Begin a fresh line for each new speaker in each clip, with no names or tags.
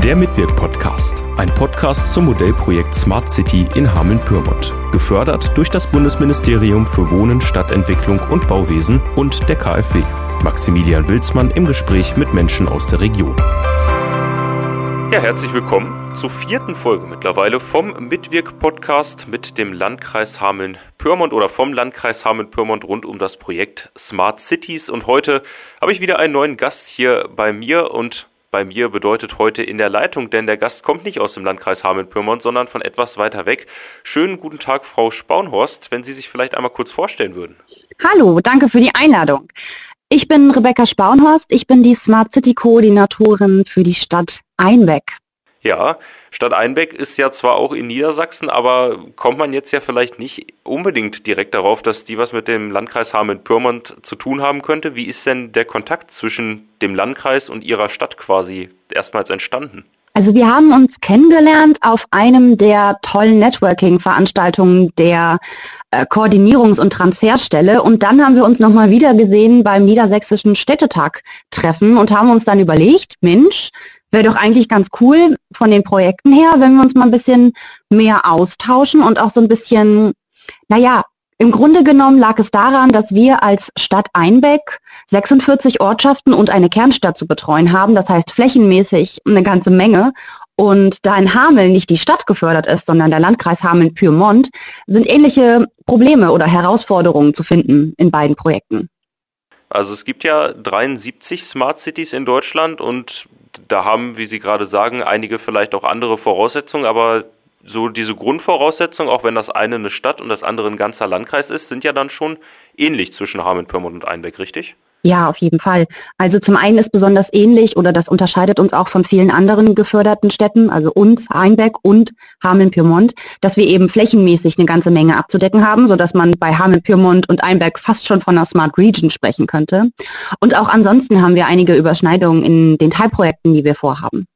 Der Mitwirk-Podcast, ein Podcast zum Modellprojekt Smart City in Hameln-Pyrmont. Gefördert durch das Bundesministerium für Wohnen, Stadtentwicklung und Bauwesen und der KfW. Maximilian Wilsmann im Gespräch mit Menschen aus der Region. Ja, herzlich willkommen zur vierten Folge mittlerweile vom Mitwirk-Podcast mit dem Landkreis Hameln-Pyrmont oder vom Landkreis Hameln-Pyrmont rund um das Projekt Smart Cities. Und heute habe ich wieder einen neuen Gast hier bei mir und bei mir bedeutet heute in der Leitung, denn der Gast kommt nicht aus dem Landkreis Hameln-Pyrmont, sondern von etwas weiter weg. Schönen guten Tag, Frau Spaunhorst, wenn Sie sich vielleicht einmal kurz vorstellen würden.
Hallo, danke für die Einladung. Ich bin Rebecca Spaunhorst, ich bin die Smart City Koordinatorin für die Stadt Einbeck.
Ja, Stadt Einbeck ist ja zwar auch in Niedersachsen, aber kommt man jetzt ja vielleicht nicht unbedingt direkt darauf, dass die was mit dem Landkreis Hameln-Pyrmont zu tun haben könnte. Wie ist denn der Kontakt zwischen dem Landkreis und ihrer Stadt quasi erstmals entstanden?
Also wir haben uns kennengelernt auf einem der tollen Networking-Veranstaltungen der äh, Koordinierungs- und Transferstelle. Und dann haben wir uns nochmal wieder gesehen beim Niedersächsischen Städtetag-Treffen und haben uns dann überlegt, Mensch, wäre doch eigentlich ganz cool von den Projekten her, wenn wir uns mal ein bisschen mehr austauschen und auch so ein bisschen, naja, im Grunde genommen lag es daran, dass wir als Stadt Einbeck 46 Ortschaften und eine Kernstadt zu betreuen haben, das heißt flächenmäßig eine ganze Menge. Und da in Hameln nicht die Stadt gefördert ist, sondern der Landkreis Hameln-Pyrmont, sind ähnliche Probleme oder Herausforderungen zu finden in beiden Projekten.
Also es gibt ja 73 Smart Cities in Deutschland und da haben, wie Sie gerade sagen, einige vielleicht auch andere Voraussetzungen, aber so diese Grundvoraussetzungen, auch wenn das eine eine Stadt und das andere ein ganzer Landkreis ist, sind ja dann schon ähnlich zwischen Hameln, Pyrmont und Einbeck, richtig?
Ja, auf jeden Fall. Also zum einen ist besonders ähnlich oder das unterscheidet uns auch von vielen anderen geförderten Städten, also uns, Einbeck und Hameln-Pyrmont, dass wir eben flächenmäßig eine ganze Menge abzudecken haben, sodass man bei Hameln-Pyrmont und Einbeck fast schon von einer Smart Region sprechen könnte. Und auch ansonsten haben wir einige Überschneidungen in den Teilprojekten, die wir vorhaben.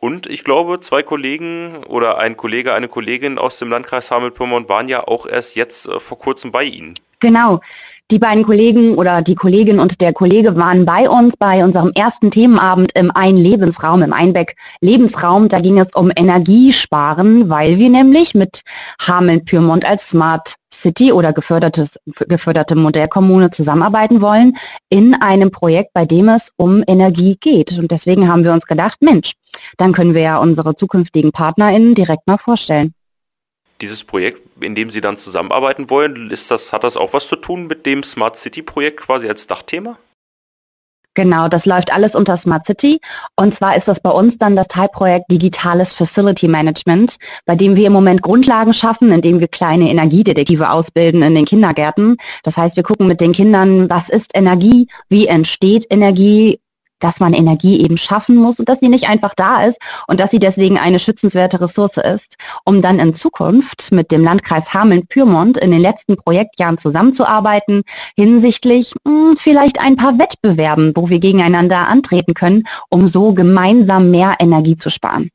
Und ich glaube, zwei Kollegen oder ein Kollege, eine Kollegin aus dem Landkreis Hameln-Pyrmont waren ja auch erst jetzt äh, vor kurzem bei Ihnen.
Genau. Die beiden Kollegen oder die Kollegin und der Kollege waren bei uns bei unserem ersten Themenabend im Ein-Lebensraum, im Einbeck Lebensraum. Da ging es um Energiesparen, weil wir nämlich mit Hameln-Pyrmont als Smart City oder gefördertes, geförderte Modellkommune zusammenarbeiten wollen in einem Projekt, bei dem es um Energie geht. Und deswegen haben wir uns gedacht, Mensch, dann können wir ja unsere zukünftigen PartnerInnen direkt mal vorstellen
dieses Projekt, in dem Sie dann zusammenarbeiten wollen, ist das, hat das auch was zu tun mit dem Smart City Projekt quasi als Dachthema?
Genau, das läuft alles unter Smart City. Und zwar ist das bei uns dann das Teilprojekt Digitales Facility Management, bei dem wir im Moment Grundlagen schaffen, indem wir kleine Energiedetektive ausbilden in den Kindergärten. Das heißt, wir gucken mit den Kindern, was ist Energie, wie entsteht Energie, dass man Energie eben schaffen muss und dass sie nicht einfach da ist und dass sie deswegen eine schützenswerte Ressource ist, um dann in Zukunft mit dem Landkreis Hameln-Pyrmont in den letzten Projektjahren zusammenzuarbeiten hinsichtlich mh, hm, vielleicht ein paar Wettbewerben, wo wir gegeneinander antreten können, um so gemeinsam mehr Energie zu sparen.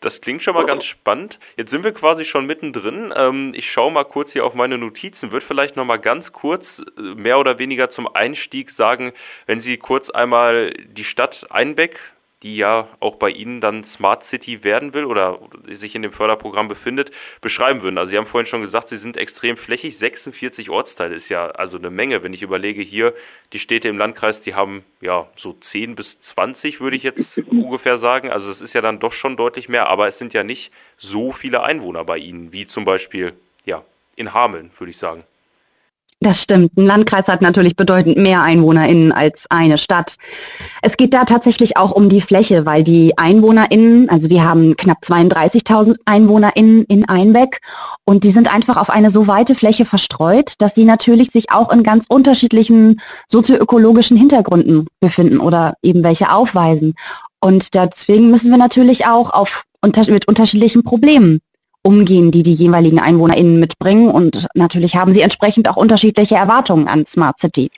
Das klingt schon mal ganz spannend. Jetzt sind wir quasi schon mittendrin. Ähm, ich schaue mal kurz hier auf meine Notizen. Wird vielleicht noch mal ganz kurz äh, mehr oder weniger zum Einstieg sagen, wenn Sie kurz einmal die Stadt Einbeck die ja auch bei Ihnen dann Smart City werden will oder sich in dem Förderprogramm befindet, beschreiben würden. Also Sie haben vorhin schon gesagt, Sie sind extrem flächig. 46 Ortsteile ist ja also eine Menge. Wenn ich überlege, hier die Städte im Landkreis, die haben ja so 10 bis 20, würde ich jetzt ungefähr sagen. Also es ist ja dann doch schon deutlich mehr, aber es sind ja nicht so viele Einwohner bei Ihnen, wie zum Beispiel ja, in Hameln, würde ich sagen.
Das stimmt. Ein Landkreis hat natürlich bedeutend mehr EinwohnerInnen als eine Stadt. Es geht da tatsächlich auch um die Fläche, weil die EinwohnerInnen, also wir haben knapp 32.000 EinwohnerInnen in Einbeck und die sind einfach auf eine so weite Fläche verstreut, dass sie natürlich sich auch in ganz unterschiedlichen sozioökologischen Hintergründen befinden oder eben welche aufweisen. Und deswegen müssen wir natürlich auch auf, mit unterschiedlichen Problemen umgehen, die die jeweiligen EinwohnerInnen mitbringen. Und natürlich haben sie entsprechend auch unterschiedliche Erwartungen an Smart City.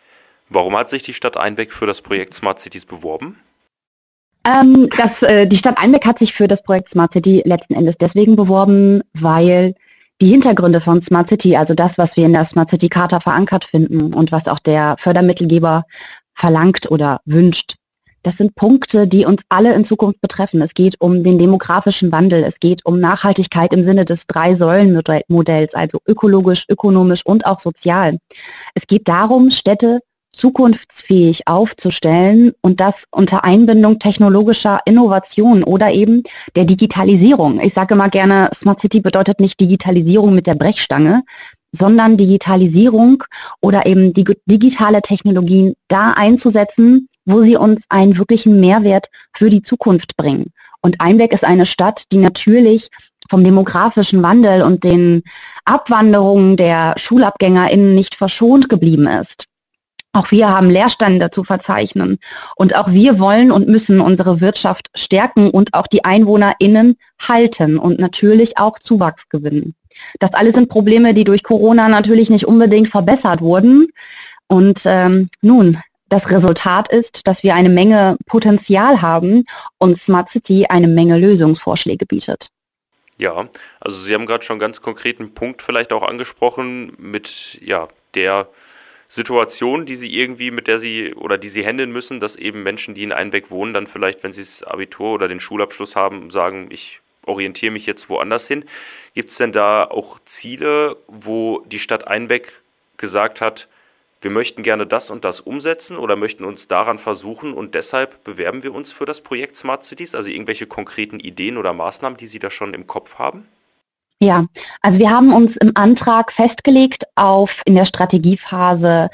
Warum hat sich die Stadt Einbeck für das Projekt Smart Cities beworben?
Ähm, das, äh, die Stadt Einbeck hat sich für das Projekt Smart City letzten Endes deswegen beworben, weil die Hintergründe von Smart City, also das, was wir in der Smart City Charta verankert finden und was auch der Fördermittelgeber verlangt oder wünscht, Das sind Punkte, die uns alle in Zukunft betreffen. Es geht um den demografischen Wandel. Es geht um Nachhaltigkeit im Sinne des Drei-Säulen-Modells, also ökologisch, ökonomisch und auch sozial. Es geht darum, Städte zukunftsfähig aufzustellen und das unter Einbindung technologischer Innovation oder eben der Digitalisierung. Ich sage immer gerne, Smart City bedeutet nicht Digitalisierung mit der Brechstange, sondern Digitalisierung oder eben die digitale Technologien da einzusetzen, wo sie uns einen wirklichen Mehrwert für die Zukunft bringen. Und Einbeck ist eine Stadt, die natürlich vom demografischen Wandel und den Abwanderungen der SchulabgängerInnen nicht verschont geblieben ist. Auch wir haben Leerstände zu verzeichnen. Und auch wir wollen und müssen unsere Wirtschaft stärken und auch die EinwohnerInnen halten und natürlich auch Zuwachs gewinnen. Das alles sind Probleme, die durch Corona natürlich nicht unbedingt verbessert wurden. Und ähm, nun, das Resultat ist, dass wir eine Menge Potenzial haben und Smart City eine Menge Lösungsvorschläge bietet.
Ja, also Sie haben gerade schon einen ganz konkreten Punkt vielleicht auch angesprochen mit ja, der Situation, die sie irgendwie, mit der sie oder die sie handeln müssen, dass eben Menschen, die in Einbeck wohnen, dann vielleicht, wenn sie das Abitur oder den Schulabschluss haben, sagen, ich orientiere mich jetzt woanders hin. Gibt es denn da auch Ziele, wo die Stadt Einbeck gesagt hat, wir möchten gerne das und das umsetzen oder möchten uns daran versuchen und deshalb bewerben wir uns für das Projekt Smart Cities? Also irgendwelche konkreten Ideen oder Maßnahmen, die Sie da schon im Kopf haben?
Ja, also wir haben uns im Antrag festgelegt auf in der Strategiephase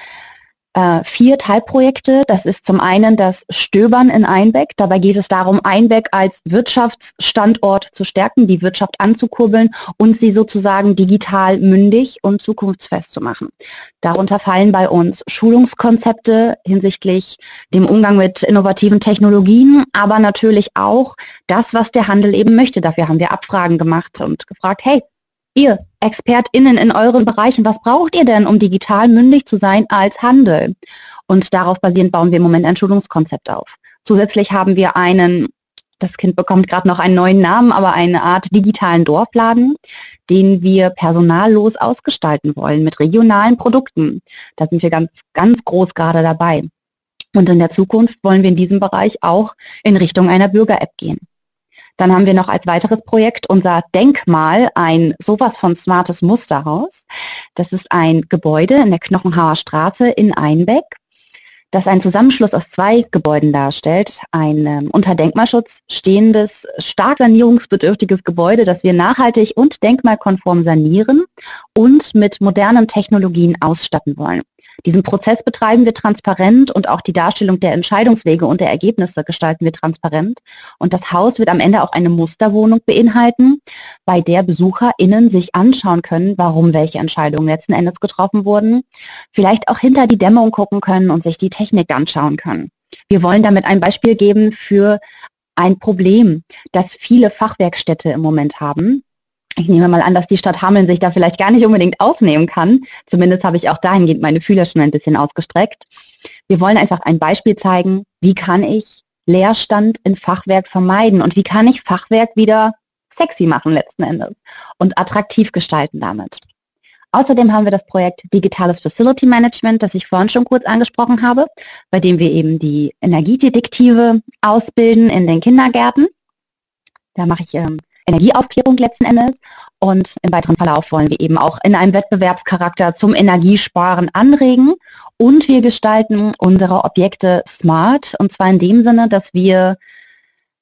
äh, vier Teilprojekte. Das ist zum einen das Stöbern in Einbeck. Dabei geht es darum, Einbeck als Wirtschaftsstandort zu stärken, die Wirtschaft anzukurbeln und sie sozusagen digital mündig und zukunftsfest zu machen. Darunter fallen bei uns Schulungskonzepte hinsichtlich dem Umgang mit innovativen Technologien, aber natürlich auch das, was der Handel eben möchte. Dafür haben wir Abfragen gemacht und gefragt, hey, ihr ExpertInnen in euren Bereichen, was braucht ihr denn, um digital mündig zu sein als Handel? Und darauf basierend bauen wir im Moment ein Schulungskonzept auf. Zusätzlich haben wir einen, das Kind bekommt gerade noch einen neuen Namen, aber eine Art digitalen Dorfladen, den wir personallos ausgestalten wollen mit regionalen Produkten. Da sind wir ganz, ganz groß gerade dabei. Und in der Zukunft wollen wir in diesem Bereich auch in Richtung einer Bürger-App gehen. Dann haben wir noch als weiteres Projekt unser Denkmal, ein sowas von smartes Musterhaus. Das ist ein Gebäude in der Knochenhauer Straße in Einbeck, das einen Zusammenschluss aus zwei Gebäuden darstellt. Ein ähm, unter Denkmalschutz stehendes, stark sanierungsbedürftiges Gebäude, das wir nachhaltig und denkmalkonform sanieren und mit modernen Technologien ausstatten wollen. Diesen Prozess betreiben wir transparent und auch die Darstellung der Entscheidungswege und der Ergebnisse gestalten wir transparent. Und das Haus wird am Ende auch eine Musterwohnung beinhalten, bei der BesucherInnen sich anschauen können, warum welche Entscheidungen letzten Endes getroffen wurden, vielleicht auch hinter die Dämmung gucken können und sich die Technik anschauen können. Wir wollen damit ein Beispiel geben für ein Problem, das viele Fachwerkstätte im Moment haben, ich nehme mal an, dass die Stadt Hameln sich da vielleicht gar nicht unbedingt ausnehmen kann. Zumindest habe ich auch dahingehend meine Fühler schon ein bisschen ausgestreckt. Wir wollen einfach ein Beispiel zeigen, wie kann ich Leerstand in Fachwerk vermeiden und wie kann ich Fachwerk wieder sexy machen letzten Endes und attraktiv gestalten damit. Außerdem haben wir das Projekt Digitales Facility Management, das ich vorhin schon kurz angesprochen habe, bei dem wir eben die Energiedetektive ausbilden in den Kindergärten. Da mache ich ähm, Energieaufklärung letzten Endes. Und im weiteren Verlauf wollen wir eben auch in einem Wettbewerbscharakter zum Energiesparen anregen. Und wir gestalten unsere Objekte smart. Und zwar in dem Sinne, dass wir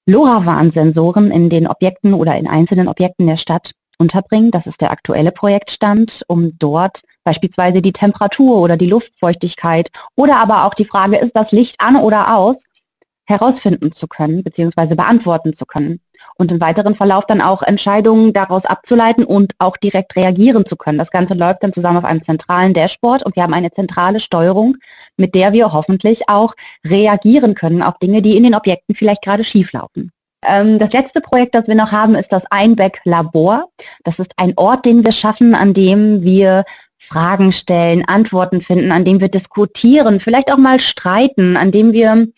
LoRaWAN-Sensoren in den Objekten oder in einzelnen Objekten der Stadt unterbringen. Das ist der aktuelle Projektstand, um dort beispielsweise die Temperatur oder die Luftfeuchtigkeit oder aber auch die Frage, ist das Licht an oder aus, herausfinden zu können bzw. beantworten zu können und im weiteren Verlauf dann auch Entscheidungen daraus abzuleiten und auch direkt reagieren zu können. Das Ganze läuft dann zusammen auf einem zentralen Dashboard und wir haben eine zentrale Steuerung, mit der wir hoffentlich auch reagieren können auf Dinge, die in den Objekten vielleicht gerade schieflaufen. Ähm, das letzte Projekt, das wir noch haben, ist das Einbeck Labor. Das ist ein Ort, den wir schaffen, an dem wir Fragen stellen, Antworten finden, an dem wir diskutieren, vielleicht auch mal streiten, an dem wir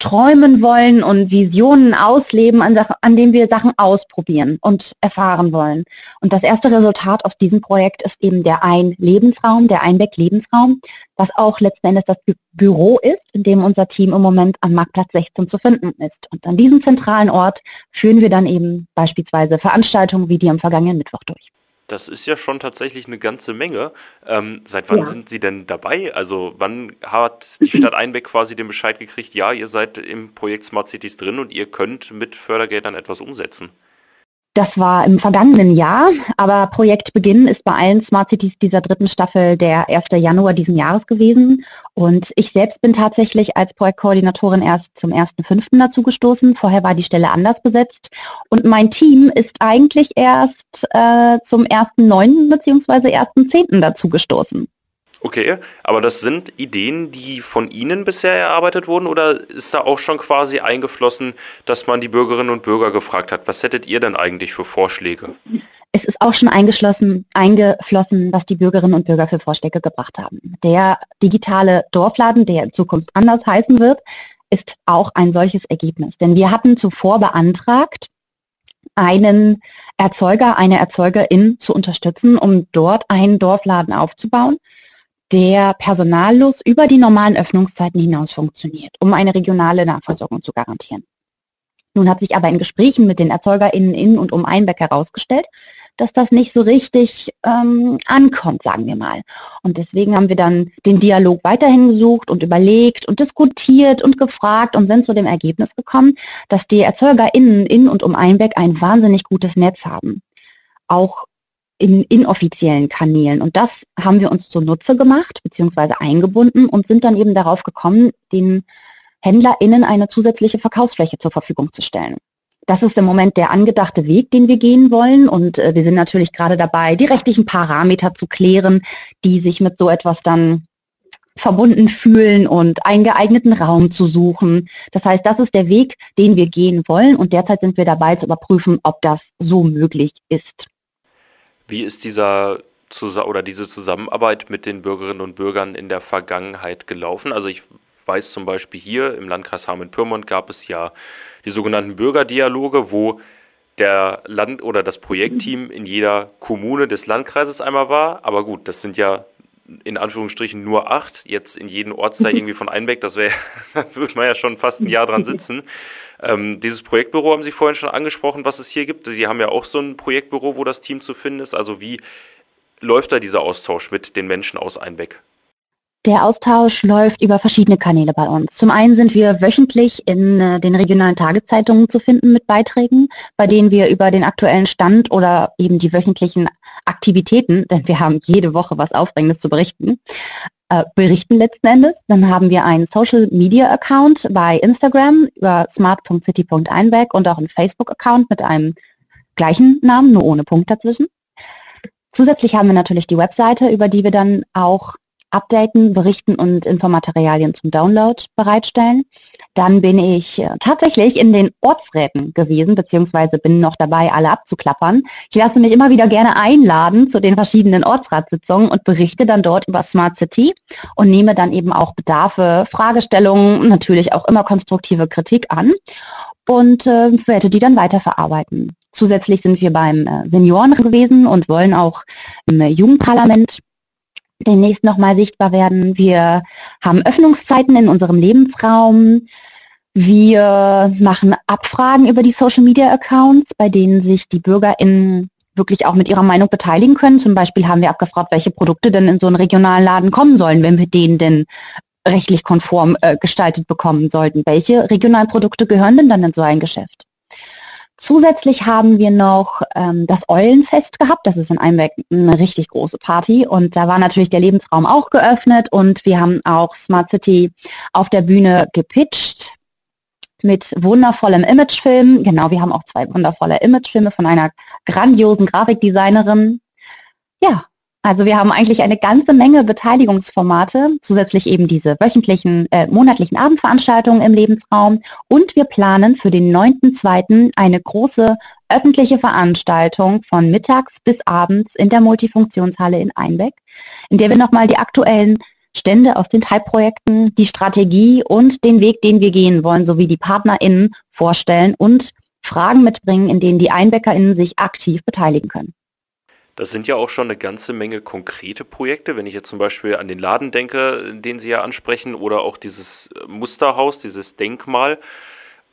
träumen wollen und Visionen ausleben, an, an denen wir Sachen ausprobieren und erfahren wollen. Und das erste Resultat aus diesem Projekt ist eben der Ein-Lebensraum, der Einbeck-Lebensraum, was auch letzten Endes das Bü Büro ist, in dem unser Team im Moment am Marktplatz 16 zu finden ist. Und an diesem zentralen Ort führen wir dann eben beispielsweise Veranstaltungen wie die am vergangenen Mittwoch durch.
Das ist ja schon tatsächlich eine ganze Menge. Ähm, seit wann ja. sind Sie denn dabei? Also wann hat die Stadt Einbeck quasi den Bescheid gekriegt, ja, ihr seid im Projekt Smart Cities drin und ihr könnt mit Fördergeldern etwas umsetzen?
Das war im vergangenen Jahr, aber Projektbeginn ist bei allen Smart Cities dieser dritten Staffel der 1. Januar diesen Jahres gewesen. Und ich selbst bin tatsächlich als Projektkoordinatorin erst zum 1.5. dazu gestoßen. Vorher war die Stelle anders besetzt. Und mein Team ist eigentlich erst äh, zum 1.9. bzw. 1.10. dazu gestoßen.
Okay, aber das sind Ideen, die von Ihnen bisher erarbeitet wurden oder ist da auch schon quasi eingeflossen, dass man die Bürgerinnen und Bürger gefragt hat, was hättet ihr denn eigentlich für Vorschläge?
Es ist auch schon eingeschlossen, eingeflossen, was die Bürgerinnen und Bürger für Vorschläge gebracht haben. Der digitale Dorfladen, der in Zukunft anders heißen wird, ist auch ein solches Ergebnis. Denn wir hatten zuvor beantragt, einen Erzeuger, eine Erzeugerin zu unterstützen, um dort einen Dorfladen aufzubauen der personallos über die normalen Öffnungszeiten hinaus funktioniert, um eine regionale Nahversorgung zu garantieren. Nun hat sich aber in Gesprächen mit den ErzeugerInnen in und um Einbeck herausgestellt, dass das nicht so richtig ähm, ankommt, sagen wir mal. Und deswegen haben wir dann den Dialog weiterhin gesucht und überlegt und diskutiert und gefragt und sind zu dem Ergebnis gekommen, dass die ErzeugerInnen in und um Einbeck ein wahnsinnig gutes Netz haben. Auch in inoffiziellen Kanälen. Und das haben wir uns zunutze gemacht, beziehungsweise eingebunden und sind dann eben darauf gekommen, den HändlerInnen eine zusätzliche Verkaufsfläche zur Verfügung zu stellen. Das ist im Moment der angedachte Weg, den wir gehen wollen. Und äh, wir sind natürlich gerade dabei, die rechtlichen Parameter zu klären, die sich mit so etwas dann verbunden fühlen und einen geeigneten Raum zu suchen. Das heißt, das ist der Weg, den wir gehen wollen. Und derzeit sind wir dabei zu überprüfen, ob das so möglich ist.
Wie ist dieser oder diese Zusammenarbeit mit den Bürgerinnen und Bürgern in der Vergangenheit gelaufen? Also ich weiß zum Beispiel hier im Landkreis Hameln-Pyrmont gab es ja die sogenannten Bürgerdialoge, wo der Land- oder das Projektteam in jeder Kommune des Landkreises einmal war. Aber gut, das sind ja in Anführungsstrichen nur acht. Jetzt in jedem Ortsteil irgendwie von Einbeck, das wäre, da würde man ja schon fast ein Jahr dran sitzen. Ähm, dieses Projektbüro haben Sie vorhin schon angesprochen, was es hier gibt. Sie haben ja auch so ein Projektbüro, wo das Team zu finden ist. Also wie läuft da dieser Austausch mit den Menschen aus Einbeck?
Der Austausch läuft über verschiedene Kanäle bei uns. Zum einen sind wir wöchentlich in äh, den regionalen Tageszeitungen zu finden mit Beiträgen, bei denen wir über den aktuellen Stand oder eben die wöchentlichen Aktivitäten, denn wir haben jede Woche was Aufregendes zu berichten, äh, berichten letzten Endes. Dann haben wir einen Social Media Account bei Instagram über smart.city.einbeck und auch einen Facebook Account mit einem gleichen Namen, nur ohne Punkt dazwischen. Zusätzlich haben wir natürlich die Webseite, über die wir dann auch updaten, berichten und Infomaterialien zum Download bereitstellen. Dann bin ich äh, tatsächlich in den Ortsräten gewesen, beziehungsweise bin noch dabei, alle abzuklappern. Ich lasse mich immer wieder gerne einladen zu den verschiedenen Ortsratssitzungen und berichte dann dort über Smart City und nehme dann eben auch Bedarfe, Fragestellungen, natürlich auch immer konstruktive Kritik an und äh, werde die dann weiterverarbeiten. Zusätzlich sind wir beim äh, Senioren gewesen und wollen auch im Jugendparlament demnächst nochmal sichtbar werden. Wir haben Öffnungszeiten in unserem Lebensraum. Wir machen Abfragen über die Social Media Accounts, bei denen sich die BürgerInnen wirklich auch mit ihrer Meinung beteiligen können. Zum Beispiel haben wir abgefragt, welche Produkte denn in so einen regionalen Laden kommen sollen, wenn wir den denn rechtlich konform äh, gestaltet bekommen sollten. Welche regionalen Produkte gehören denn dann in so ein Geschäft? Zusätzlich haben wir noch ähm, das Eulenfest gehabt. Das ist in Einbeck eine richtig große Party. Und da war natürlich der Lebensraum auch geöffnet. Und wir haben auch Smart City auf der Bühne gepitcht mit wundervollem Imagefilm. Genau, wir haben auch zwei wundervolle Imagefilme von einer grandiosen Grafikdesignerin. Ja, also wir haben eigentlich eine ganze Menge Beteiligungsformate, zusätzlich eben diese wöchentlichen, äh, monatlichen Abendveranstaltungen im Lebensraum und wir planen für den 9.2. eine große öffentliche Veranstaltung von mittags bis abends in der Multifunktionshalle in Einbeck, in der wir nochmal die aktuellen Stände aus den Teilprojekten, die Strategie und den Weg, den wir gehen wollen, sowie die PartnerInnen vorstellen und Fragen mitbringen, in denen die EinbäckerInnen sich aktiv beteiligen können.
Das sind ja auch schon eine ganze Menge konkrete Projekte. Wenn ich jetzt zum Beispiel an den Laden denke, den Sie ja ansprechen, oder auch dieses Musterhaus, dieses Denkmal.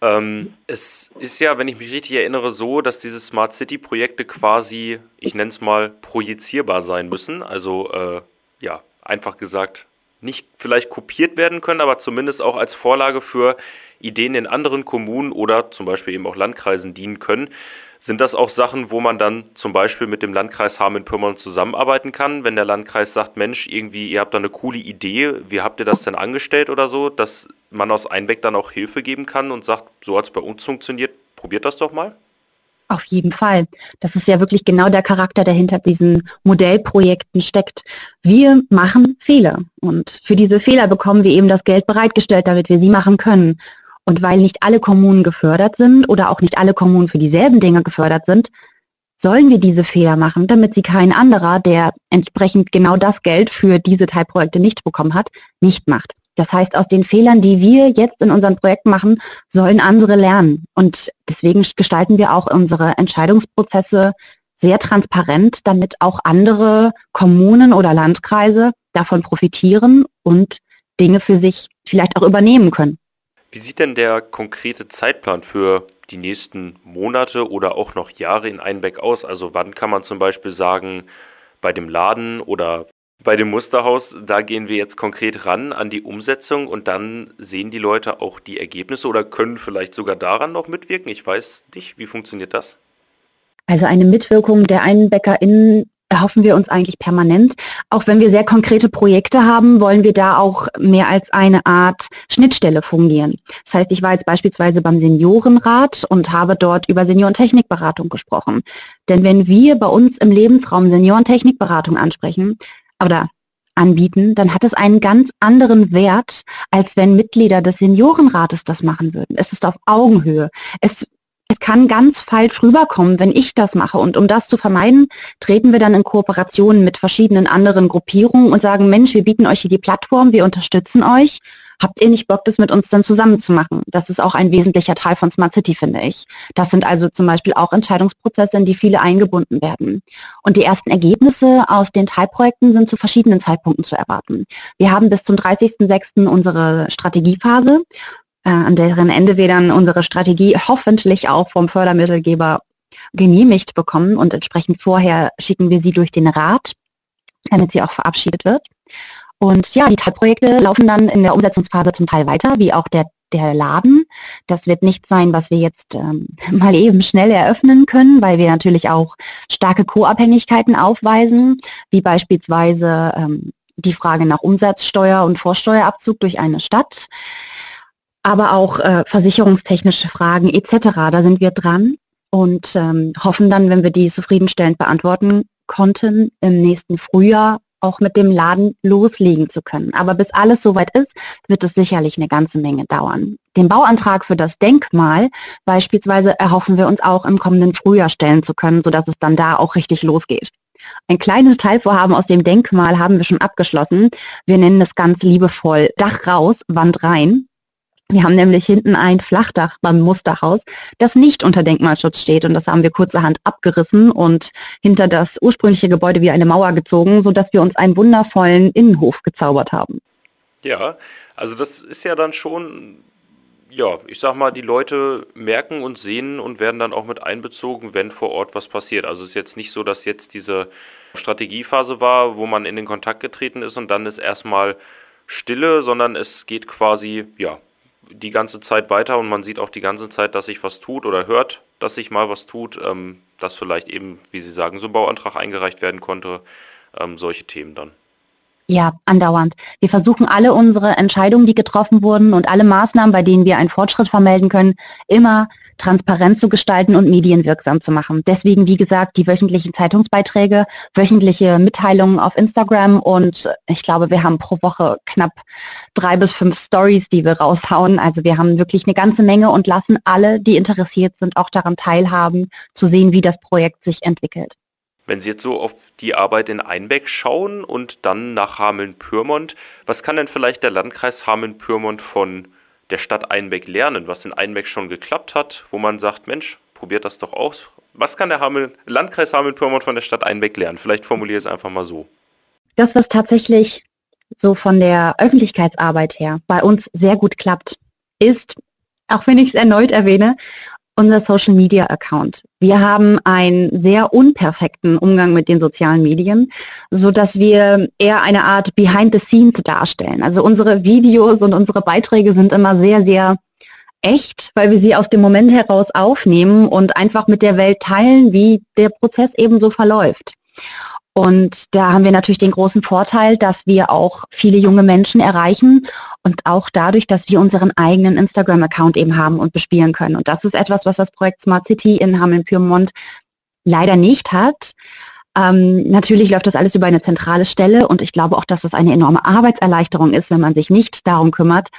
Ähm, es ist ja, wenn ich mich richtig erinnere, so, dass diese Smart City-Projekte quasi, ich nenne es mal, projizierbar sein müssen. Also, äh, ja, einfach gesagt, nicht vielleicht kopiert werden können, aber zumindest auch als Vorlage für Ideen in anderen Kommunen oder zum Beispiel eben auch Landkreisen dienen können. Sind das auch Sachen, wo man dann zum Beispiel mit dem Landkreis Hameln-Pyrmont zusammenarbeiten kann, wenn der Landkreis sagt, Mensch, irgendwie, ihr habt da eine coole Idee, wie habt ihr das denn angestellt oder so, dass man aus Einbeck dann auch Hilfe geben kann und sagt, so hat es bei uns funktioniert, probiert das doch mal?
Auf jeden Fall. Das ist ja wirklich genau der Charakter, der hinter diesen Modellprojekten steckt. Wir machen Fehler und für diese Fehler bekommen wir eben das Geld bereitgestellt, damit wir sie machen können. Und weil nicht alle Kommunen gefördert sind oder auch nicht alle Kommunen für dieselben Dinge gefördert sind, sollen wir diese Fehler machen, damit sie kein anderer, der entsprechend genau das Geld für diese Teilprojekte nicht bekommen hat, nicht macht. Das heißt, aus den Fehlern, die wir jetzt in unseren Projekten machen, sollen andere lernen. Und deswegen gestalten wir auch unsere Entscheidungsprozesse sehr transparent, damit auch andere Kommunen oder Landkreise davon profitieren und Dinge für sich vielleicht auch übernehmen können.
Wie sieht denn der konkrete Zeitplan für die nächsten Monate oder auch noch Jahre in Einbeck aus? Also wann kann man zum Beispiel sagen, bei dem Laden oder bei dem Musterhaus, da gehen wir jetzt konkret ran an die Umsetzung und dann sehen die Leute auch die Ergebnisse oder können vielleicht sogar daran noch mitwirken. Ich weiß nicht, wie funktioniert das?
Also eine Mitwirkung der EinbäckerInnen erhoffen wir uns eigentlich permanent. Auch wenn wir sehr konkrete Projekte haben, wollen wir da auch mehr als eine Art Schnittstelle fungieren. Das heißt, ich war jetzt beispielsweise beim Seniorenrat und habe dort über Seniorentechnikberatung gesprochen. Denn wenn wir bei uns im Lebensraum Seniorentechnikberatung ansprechen oder anbieten, dann hat es einen ganz anderen Wert, als wenn Mitglieder des Seniorenrates das machen würden. Es ist auf Augenhöhe. Es es kann ganz falsch rüberkommen, wenn ich das mache. Und um das zu vermeiden, treten wir dann in Kooperation mit verschiedenen anderen Gruppierungen und sagen, Mensch, wir bieten euch hier die Plattform, wir unterstützen euch. Habt ihr nicht Bock, das mit uns dann zusammen zu machen? Das ist auch ein wesentlicher Teil von Smart City, finde ich. Das sind also zum Beispiel auch Entscheidungsprozesse, in die viele eingebunden werden. Und die ersten Ergebnisse aus den Teilprojekten sind zu verschiedenen Zeitpunkten zu erwarten. Wir haben bis zum 30.06. unsere Strategiephase an deren Ende wir dann unsere Strategie hoffentlich auch vom Fördermittelgeber genehmigt bekommen und entsprechend vorher schicken wir sie durch den Rat, damit sie auch verabschiedet wird. Und ja, die Teilprojekte laufen dann in der Umsetzungsphase zum Teil weiter, wie auch der, der Laden. Das wird nicht sein, was wir jetzt ähm, mal eben schnell eröffnen können, weil wir natürlich auch starke Co-Abhängigkeiten aufweisen, wie beispielsweise ähm, die Frage nach Umsatzsteuer und Vorsteuerabzug durch eine Stadt aber auch äh, versicherungstechnische Fragen etc. Da sind wir dran und ähm, hoffen dann, wenn wir die zufriedenstellend beantworten konnten, im nächsten Frühjahr auch mit dem Laden loslegen zu können. Aber bis alles soweit ist, wird es sicherlich eine ganze Menge dauern. Den Bauantrag für das Denkmal beispielsweise erhoffen wir uns auch im kommenden Frühjahr stellen zu können, sodass es dann da auch richtig losgeht. Ein kleines Teilvorhaben aus dem Denkmal haben wir schon abgeschlossen. Wir nennen es ganz liebevoll Dach raus, Wand rein. Wir haben nämlich hinten ein Flachdach beim Musterhaus, das nicht unter Denkmalschutz steht und das haben wir kurzerhand abgerissen und hinter das ursprüngliche Gebäude wie eine Mauer gezogen, sodass wir uns einen wundervollen Innenhof gezaubert haben.
Ja, also das ist ja dann schon, ja, ich sag mal, die Leute merken und sehen und werden dann auch mit einbezogen, wenn vor Ort was passiert. Also es ist jetzt nicht so, dass jetzt diese Strategiephase war, wo man in den Kontakt getreten ist und dann ist erstmal Stille, sondern es geht quasi, ja, die ganze Zeit weiter und man sieht auch die ganze Zeit, dass sich was tut oder hört, dass sich mal was tut, ähm, dass vielleicht eben, wie Sie sagen, so ein Bauantrag eingereicht werden konnte, ähm, solche Themen dann.
Ja, andauernd. Wir versuchen alle unsere Entscheidungen, die getroffen wurden und alle Maßnahmen, bei denen wir einen Fortschritt vermelden können, immer transparent zu gestalten und medienwirksam zu machen. Deswegen, wie gesagt, die wöchentlichen Zeitungsbeiträge, wöchentliche Mitteilungen auf Instagram und ich glaube, wir haben pro Woche knapp drei bis fünf Stories, die wir raushauen. Also wir haben wirklich eine ganze Menge und lassen alle, die interessiert sind, auch daran teilhaben, zu sehen, wie das Projekt sich entwickelt.
Wenn Sie jetzt so auf die Arbeit in Einbeck schauen und dann nach Hameln-Pyrmont, was kann denn vielleicht der Landkreis Hameln-Pyrmont von der Stadt Einbeck lernen, was in Einbeck schon geklappt hat, wo man sagt, Mensch, probiert das doch aus. Was kann der Hameln, Landkreis Hameln-Pyrmont von der Stadt Einbeck lernen? Vielleicht formuliere ich es einfach mal so.
Das, was tatsächlich so von der Öffentlichkeitsarbeit her bei uns sehr gut klappt, ist, auch wenn ich es erneut erwähne, unser Social Media Account. Wir haben einen sehr unperfekten Umgang mit den sozialen Medien, so dass wir eher eine Art Behind the Scenes darstellen. Also unsere Videos und unsere Beiträge sind immer sehr, sehr echt, weil wir sie aus dem Moment heraus aufnehmen und einfach mit der Welt teilen, wie der Prozess eben so verläuft. Und da haben wir natürlich den großen Vorteil, dass wir auch viele junge Menschen erreichen und auch dadurch, dass wir unseren eigenen Instagram-Account eben haben und bespielen können. Und das ist etwas, was das Projekt Smart City in Hameln-Pyrmont leider nicht hat. Ähm, natürlich läuft das alles über eine zentrale Stelle und ich glaube auch, dass das eine enorme Arbeitserleichterung ist, wenn man sich nicht darum kümmert.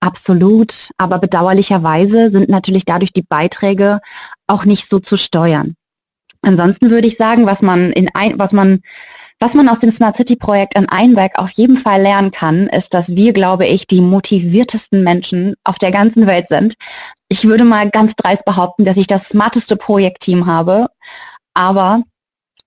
Absolut, aber bedauerlicherweise sind natürlich dadurch die Beiträge auch nicht so zu steuern. Ansonsten würde ich sagen, was man in ein, was man was man aus dem Smart City Projekt in Einberg auf jeden Fall lernen kann, ist, dass wir, glaube ich, die motiviertesten Menschen auf der ganzen Welt sind. Ich würde mal ganz dreist behaupten, dass ich das smarteste Projektteam habe, aber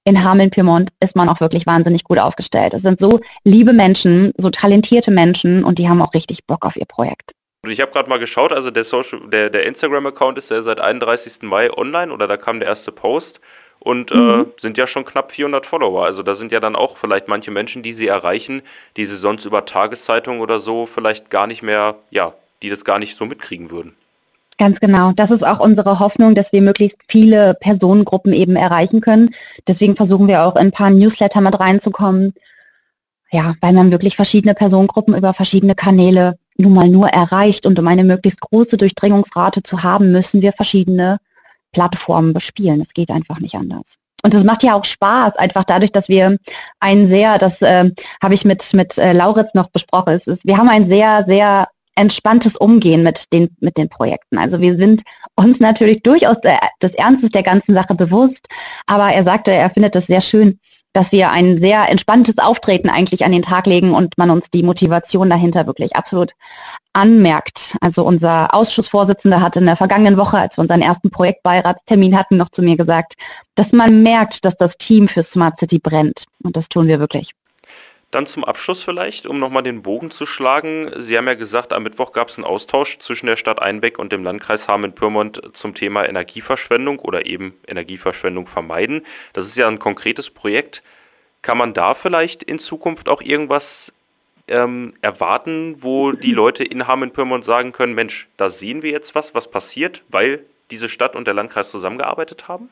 in Hameln-Piemont ist man auch wirklich wahnsinnig gut aufgestellt. Es sind so liebe Menschen, so talentierte Menschen und die haben auch richtig Bock auf ihr Projekt.
Ich habe gerade mal geschaut, also der, der, der Instagram-Account ist ja seit 31. Mai online oder da kam der erste Post und äh, mhm. äh, sind ja schon knapp 400 Follower. Also da sind ja dann auch vielleicht manche Menschen, die sie erreichen, die sie sonst über Tageszeitungen oder so vielleicht gar nicht mehr, ja, die das gar nicht so mitkriegen würden.
Ganz genau. Das ist auch unsere Hoffnung, dass wir möglichst viele Personengruppen eben erreichen können. Deswegen versuchen wir auch in ein paar Newsletter mit reinzukommen. Ja, weil man wirklich verschiedene Personengruppen über verschiedene Kanäle nun mal nur erreicht. Und um eine möglichst große Durchdringungsrate zu haben, müssen wir verschiedene Plattformen bespielen. Es geht einfach nicht anders. Und es macht ja auch Spaß, einfach dadurch, dass wir ein sehr, das äh, habe ich mit, mit äh, Lauritz noch besprochen, es ist, wir haben ein sehr, sehr entspanntes Umgehen mit den, mit den Projekten. Also wir sind uns natürlich durchaus der, des Ernstes der ganzen Sache bewusst, aber er sagte, er findet es sehr schön, dass wir ein sehr entspanntes Auftreten eigentlich an den Tag legen und man uns die Motivation dahinter wirklich absolut anmerkt. Also unser Ausschussvorsitzender hat in der vergangenen Woche, als wir unseren ersten Projektbeiratstermin hatten, noch zu mir gesagt, dass man merkt, dass das Team für Smart City brennt. Und das tun wir wirklich.
Dann zum Abschluss vielleicht, um nochmal den Bogen zu schlagen. Sie haben ja gesagt, am Mittwoch gab es einen Austausch zwischen der Stadt Einbeck und dem Landkreis Hameln-Pyrmont zum Thema Energieverschwendung oder eben Energieverschwendung vermeiden. Das ist ja ein konkretes Projekt. Kann man da vielleicht in Zukunft auch irgendwas ähm, erwarten, wo die Leute in Hameln-Pyrmont sagen können, Mensch, da sehen wir jetzt was, was passiert, weil diese Stadt und der Landkreis zusammengearbeitet haben?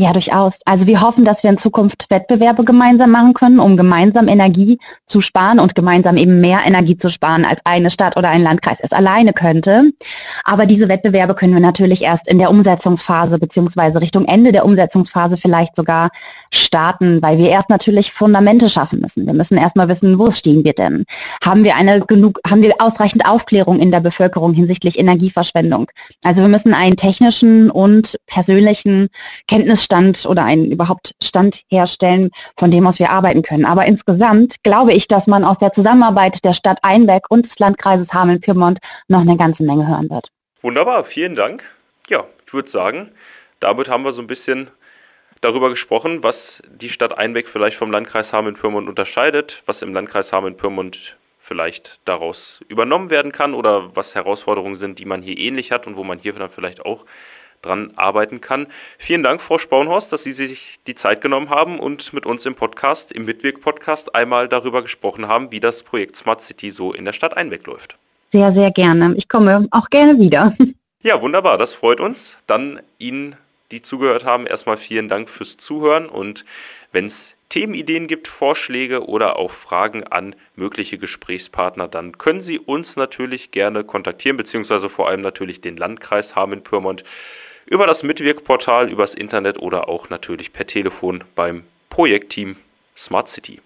Ja, durchaus. Also wir hoffen, dass wir in Zukunft Wettbewerbe gemeinsam machen können, um gemeinsam Energie zu sparen und gemeinsam eben mehr Energie zu sparen, als eine Stadt oder ein Landkreis es alleine könnte. Aber diese Wettbewerbe können wir natürlich erst in der Umsetzungsphase beziehungsweise Richtung Ende der Umsetzungsphase vielleicht sogar starten, weil wir erst natürlich Fundamente schaffen müssen. Wir müssen erstmal wissen, wo stehen wir denn? Haben wir eine genug, haben wir ausreichend Aufklärung in der Bevölkerung hinsichtlich Energieverschwendung? Also wir müssen einen technischen und persönlichen Kenntnis Stand oder einen überhaupt Stand herstellen, von dem aus wir arbeiten können. Aber insgesamt glaube ich, dass man aus der Zusammenarbeit der Stadt Einbeck und des Landkreises Hameln-Pyrmont noch eine ganze Menge hören wird.
Wunderbar, vielen Dank. Ja, ich würde sagen, damit haben wir so ein bisschen darüber gesprochen, was die Stadt Einbeck vielleicht vom Landkreis Hameln-Pyrmont unterscheidet, was im Landkreis Hameln-Pyrmont vielleicht daraus übernommen werden kann oder was Herausforderungen sind, die man hier ähnlich hat und wo man hier dann vielleicht auch dran arbeiten kann. Vielen Dank, Frau Spaunhorst, dass Sie sich die Zeit genommen haben und mit uns im Podcast, im Mitwirk-Podcast, einmal darüber gesprochen haben, wie das Projekt Smart City so in der Stadt Einweg läuft.
Sehr, sehr gerne. Ich komme auch gerne wieder.
Ja, wunderbar, das freut uns. Dann Ihnen, die zugehört haben, erstmal vielen Dank fürs Zuhören und wenn es Themenideen gibt, Vorschläge oder auch Fragen an mögliche Gesprächspartner, dann können Sie uns natürlich gerne kontaktieren, beziehungsweise vor allem natürlich den Landkreis Hameln-Pyrmont über das Mitwirkportal, übers Internet oder auch natürlich per Telefon beim Projektteam Smart City.